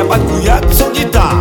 Я панкуя, są nie tak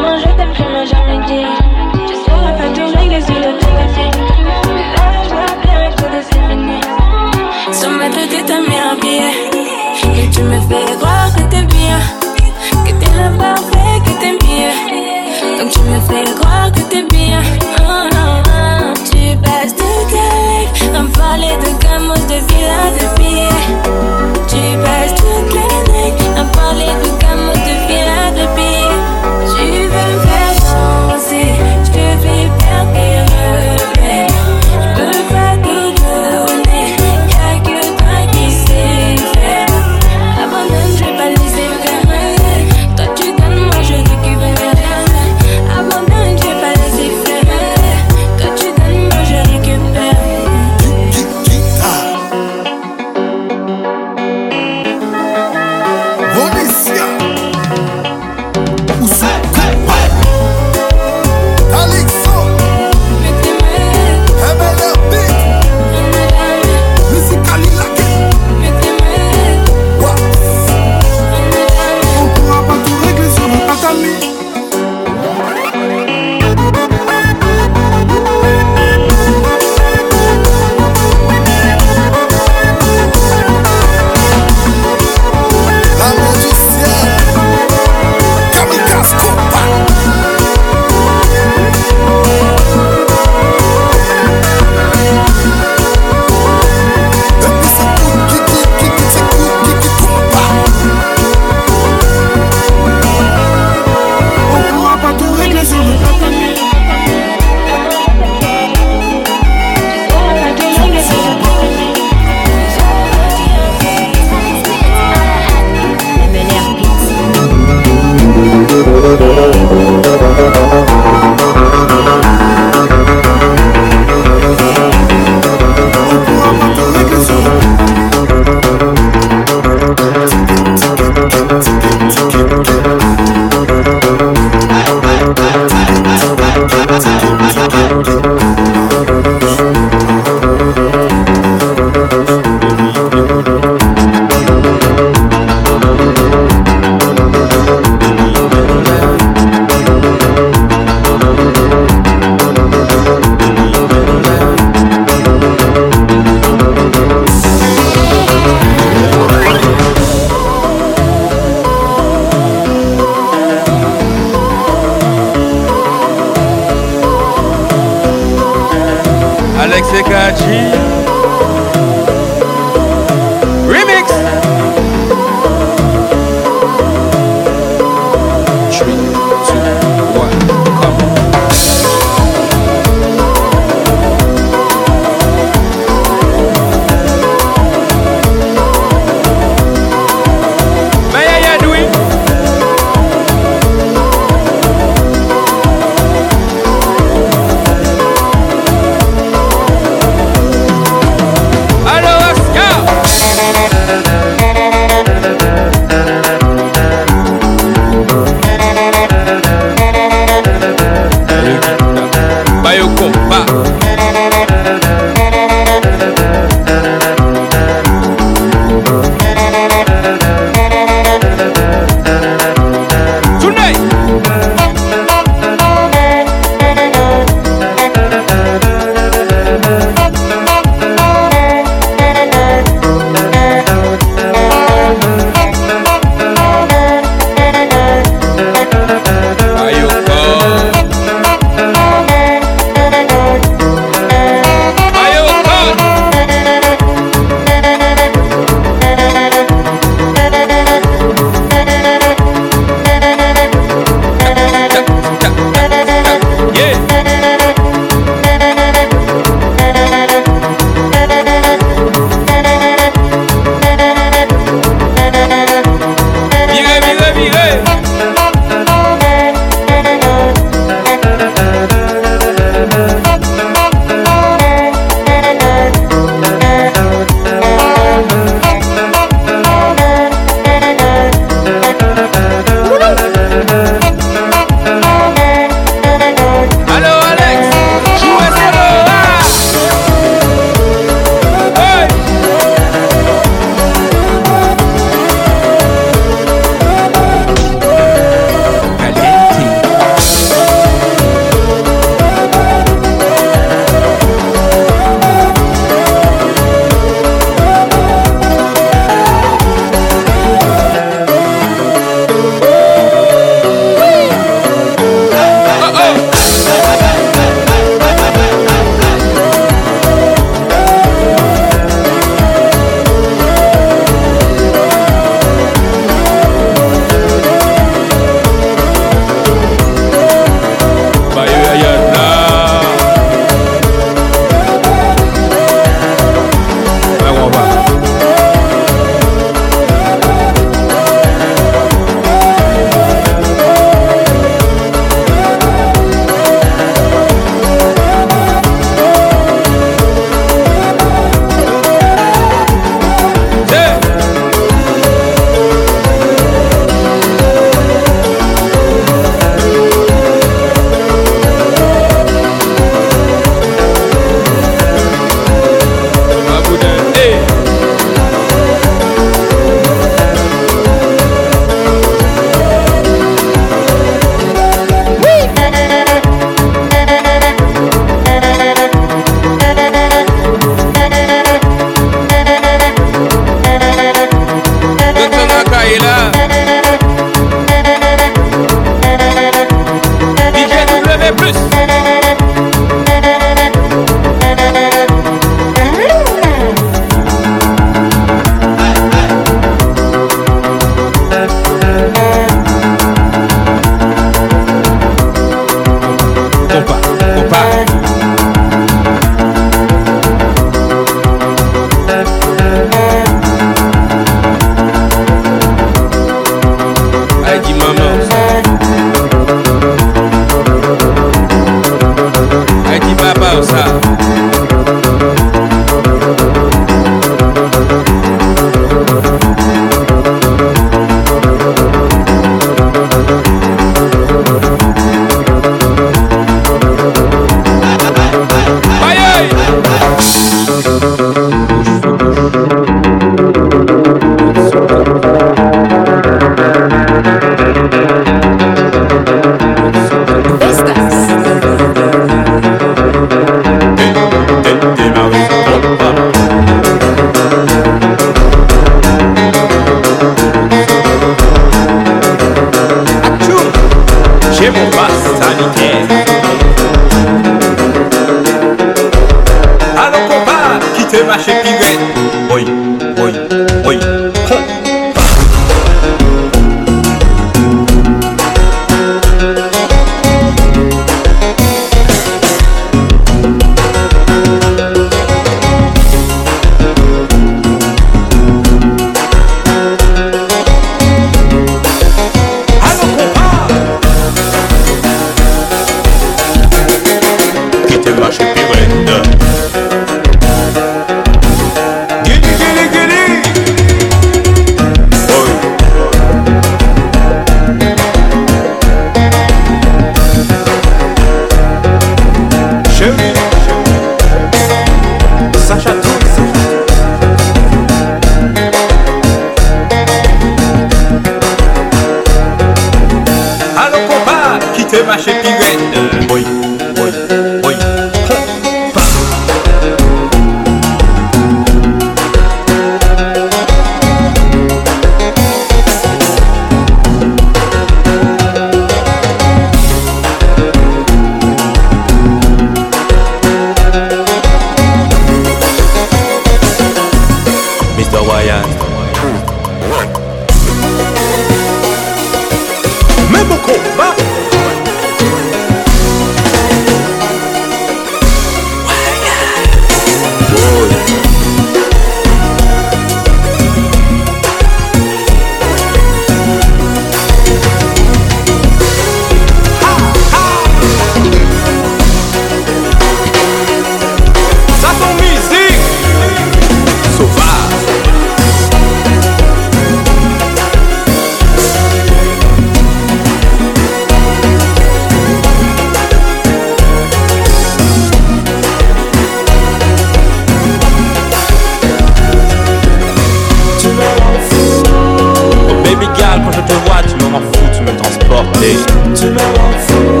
Tu me rends fou,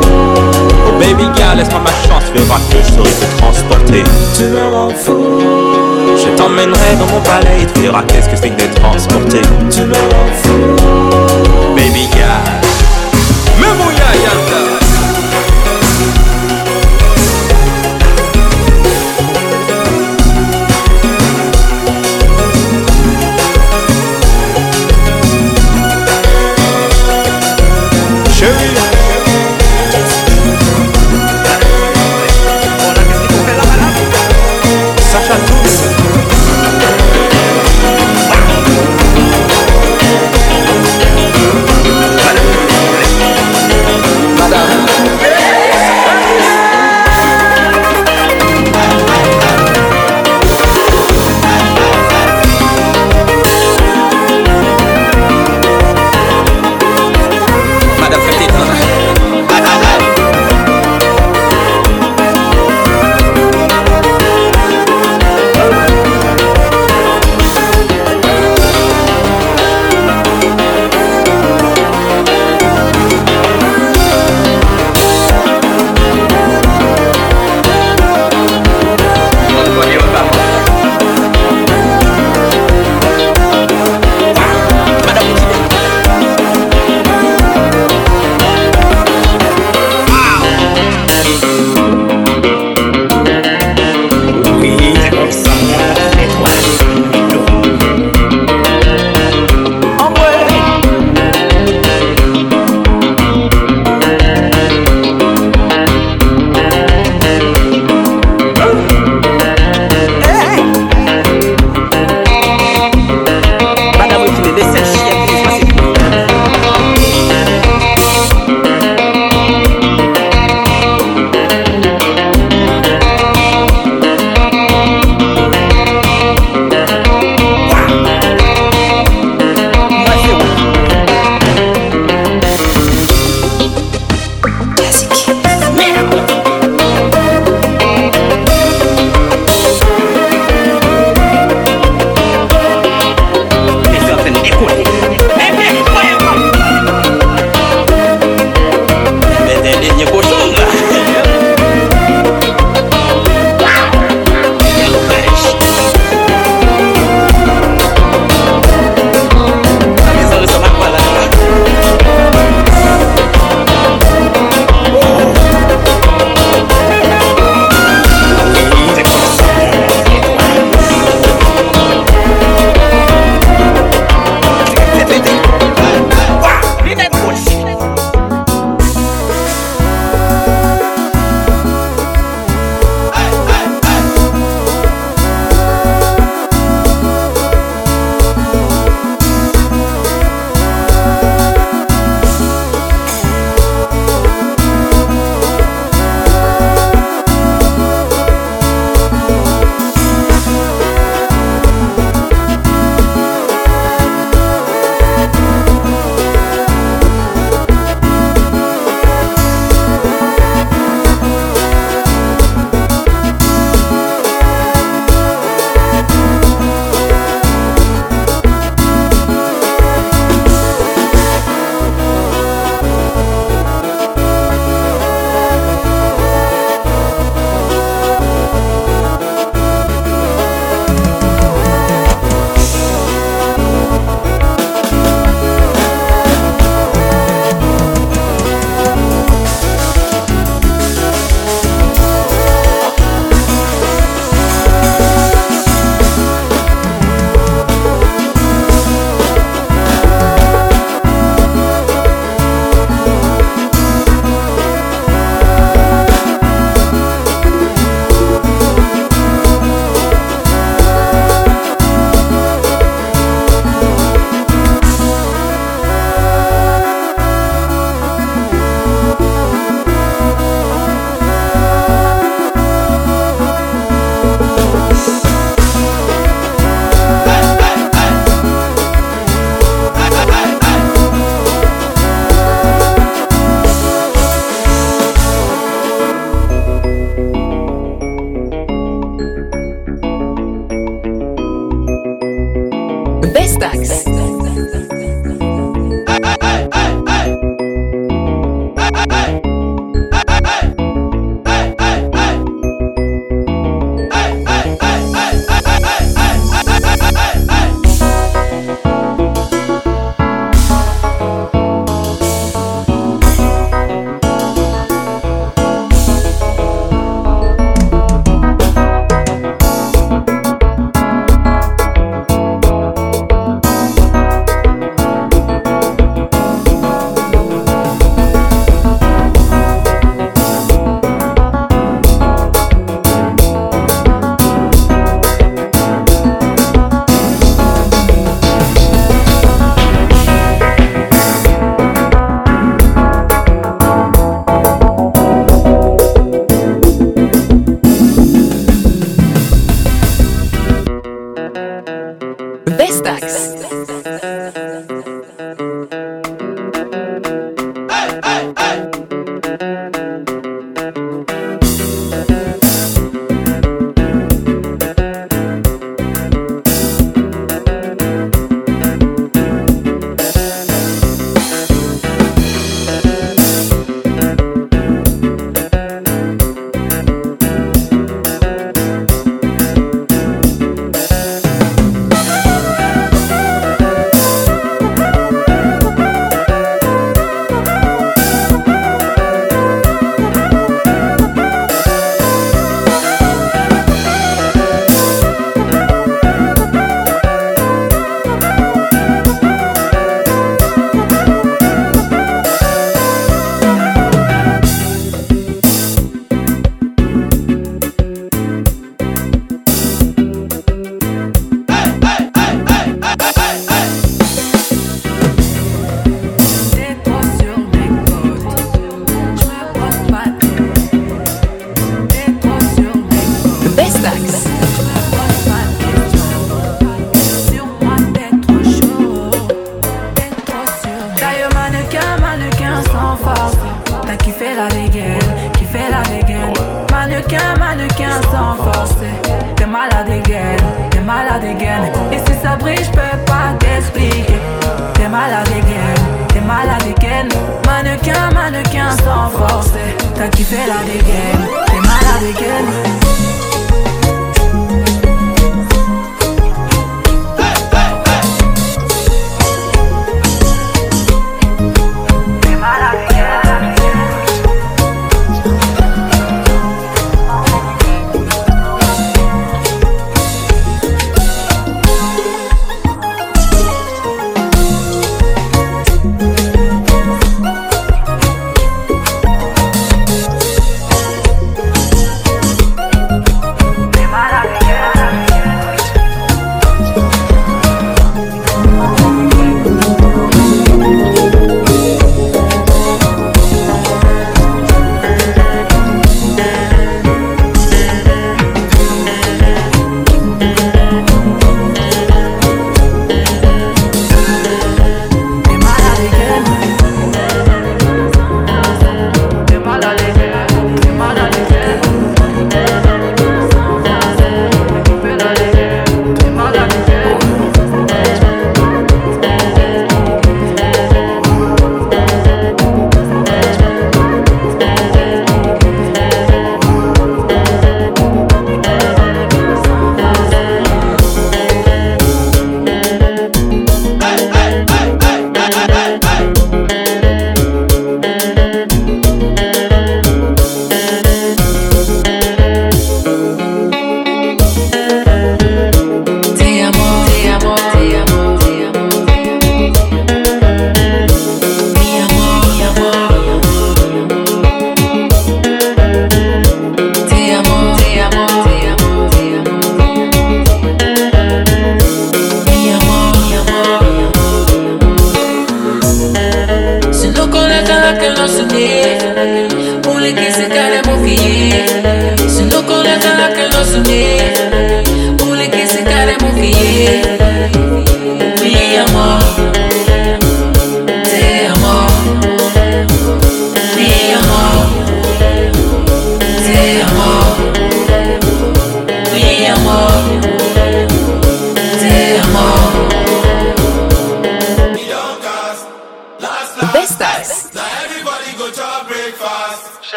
Oh baby girl, laisse-moi ma chance, tu verras que je saurai te transporter. tu me rends fou, Je t'emmènerai dans mon palais et tu verras qu'est-ce que c'est que d'être transporté. tu me rends fou. Baby girl.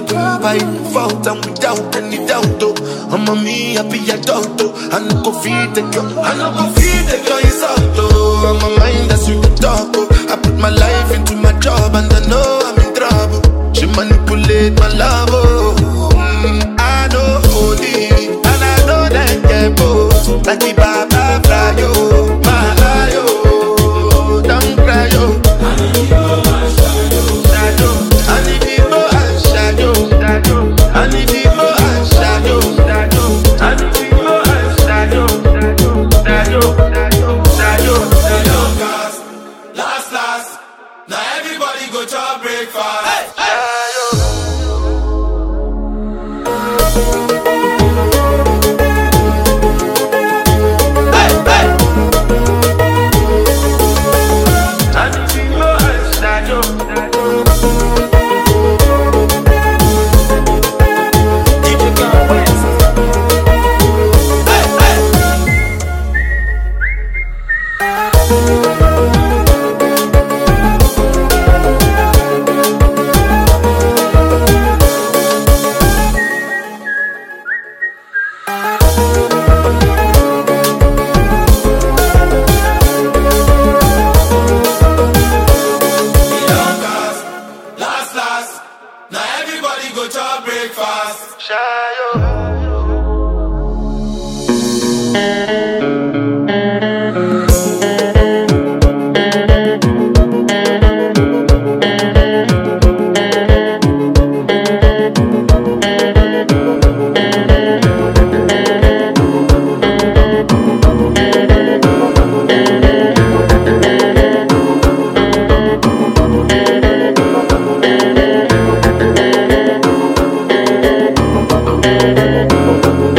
Win by default and without any doubt, oh. I'm a me happy adult, oh. I no go feed the girl, I no go feed the girl insult, oh. I'm a mind that's with the talk, oh. I put my life into my job and I know I'm in trouble. She manipulate my love, oh. Mm, I know holy, and I know that get both.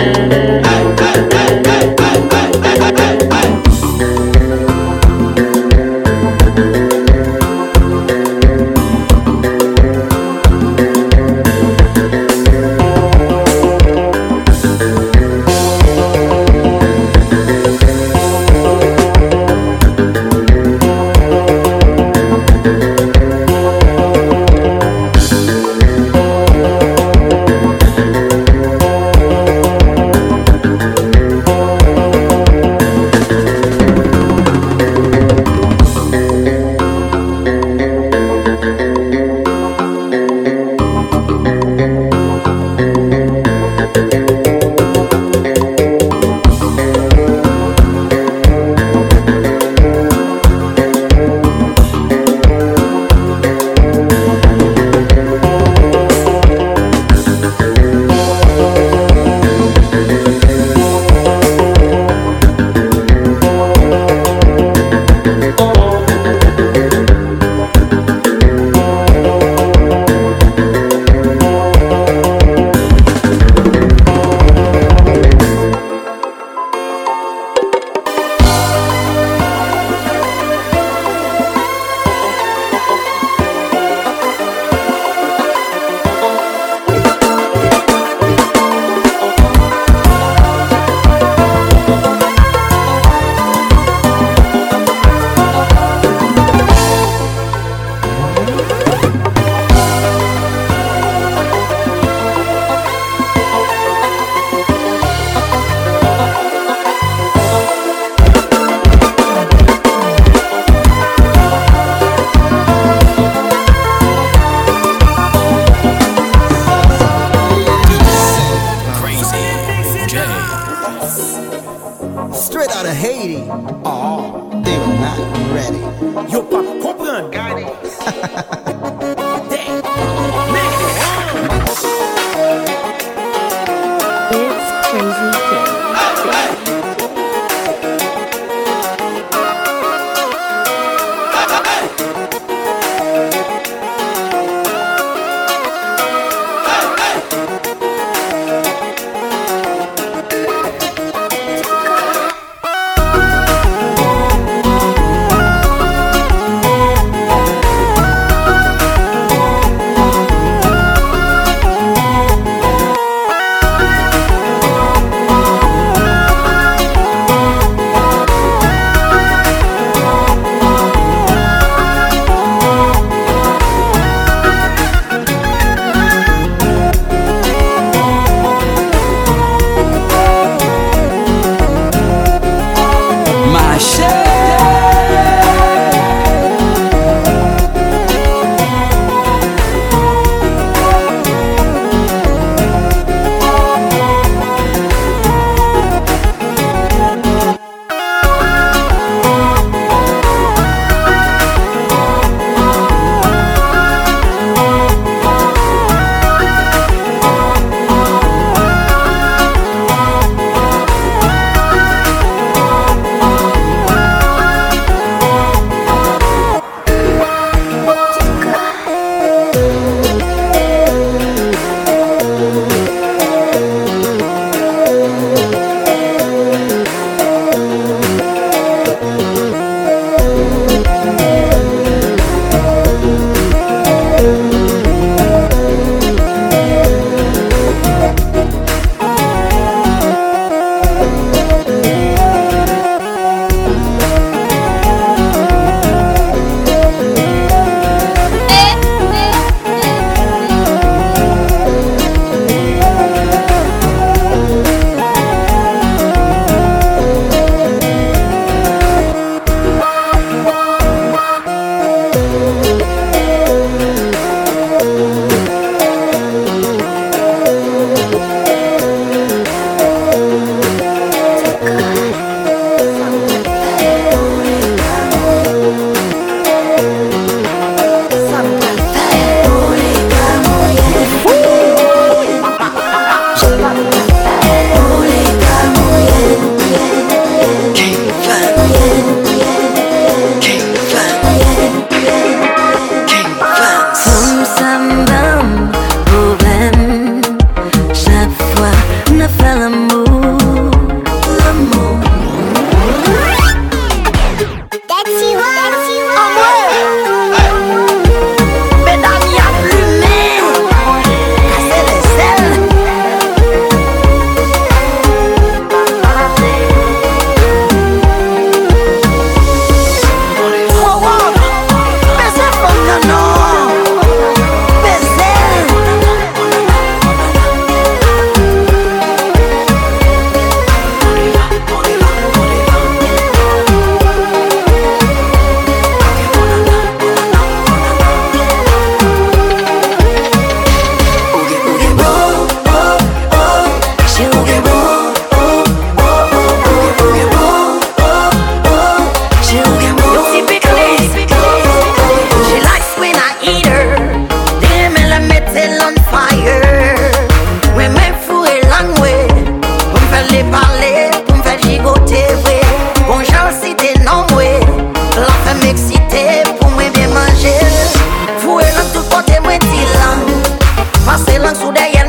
Straight Oh, they were not ready. Yo, pas comprendre. Vacilan sou daí.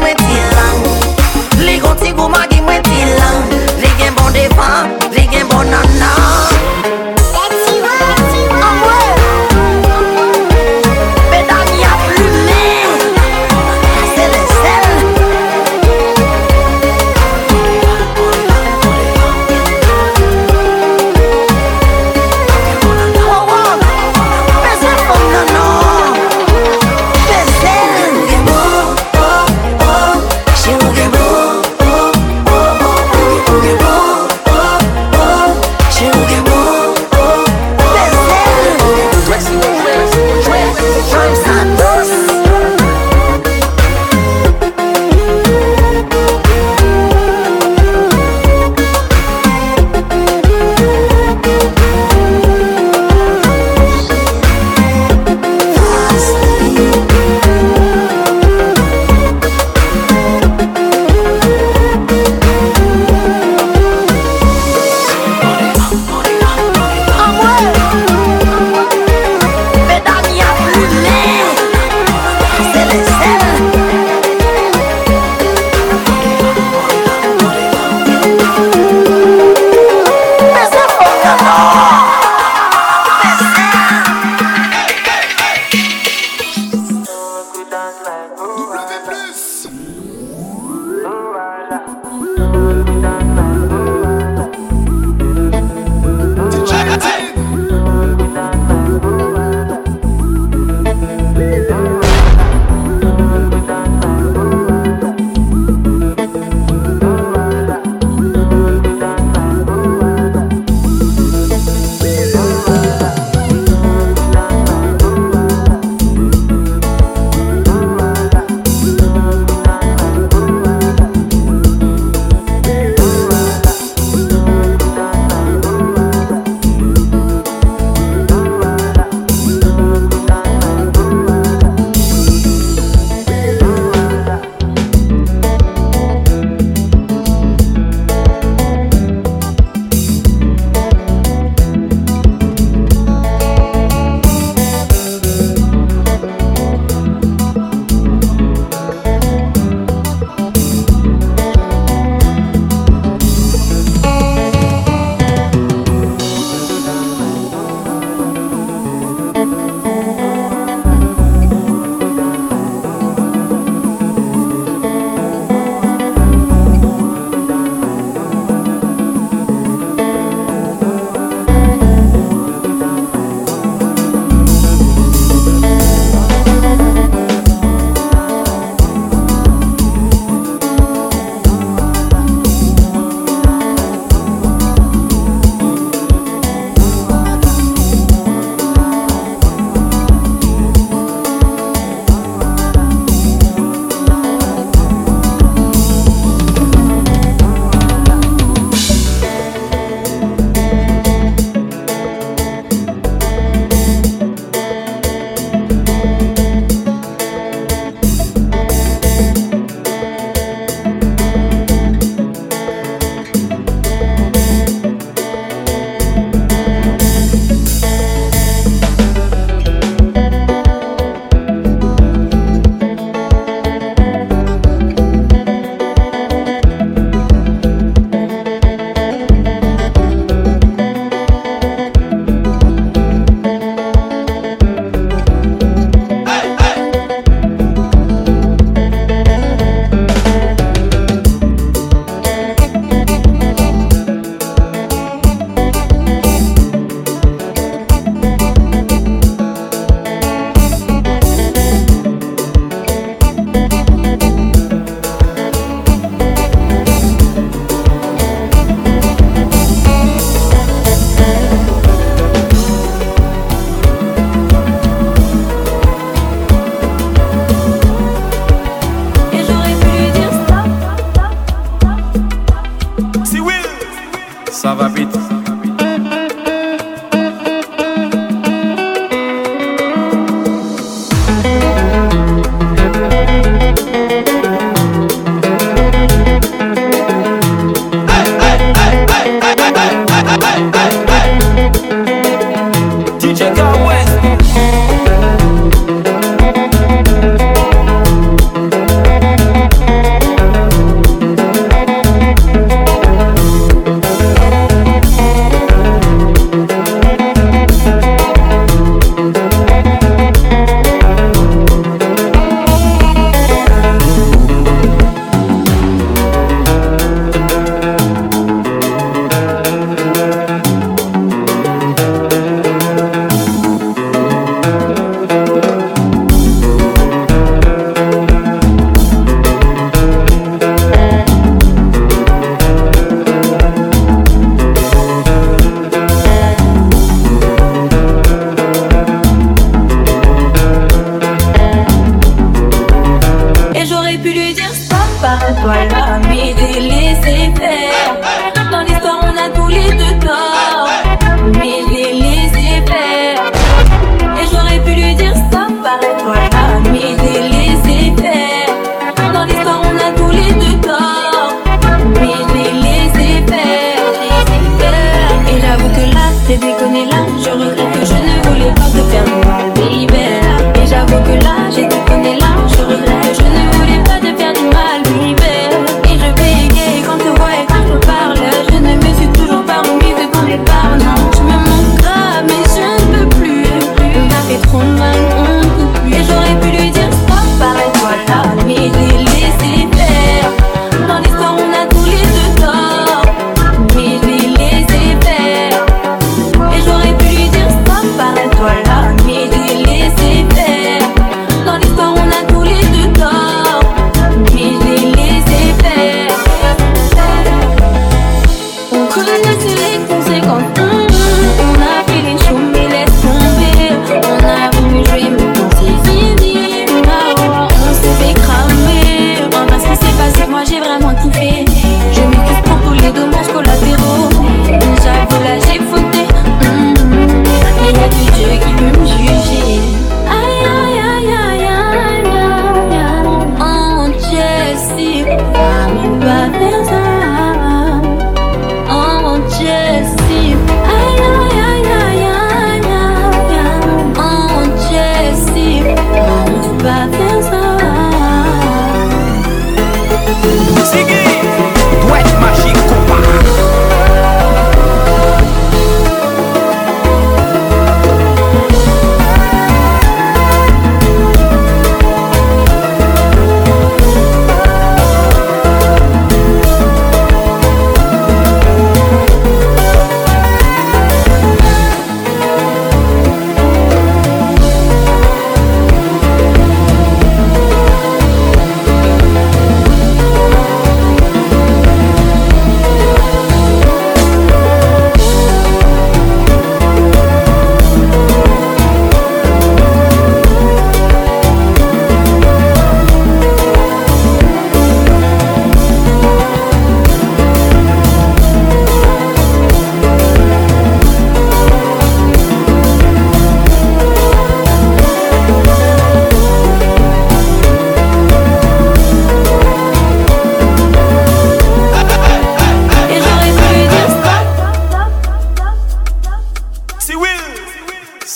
Yo no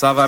Ça va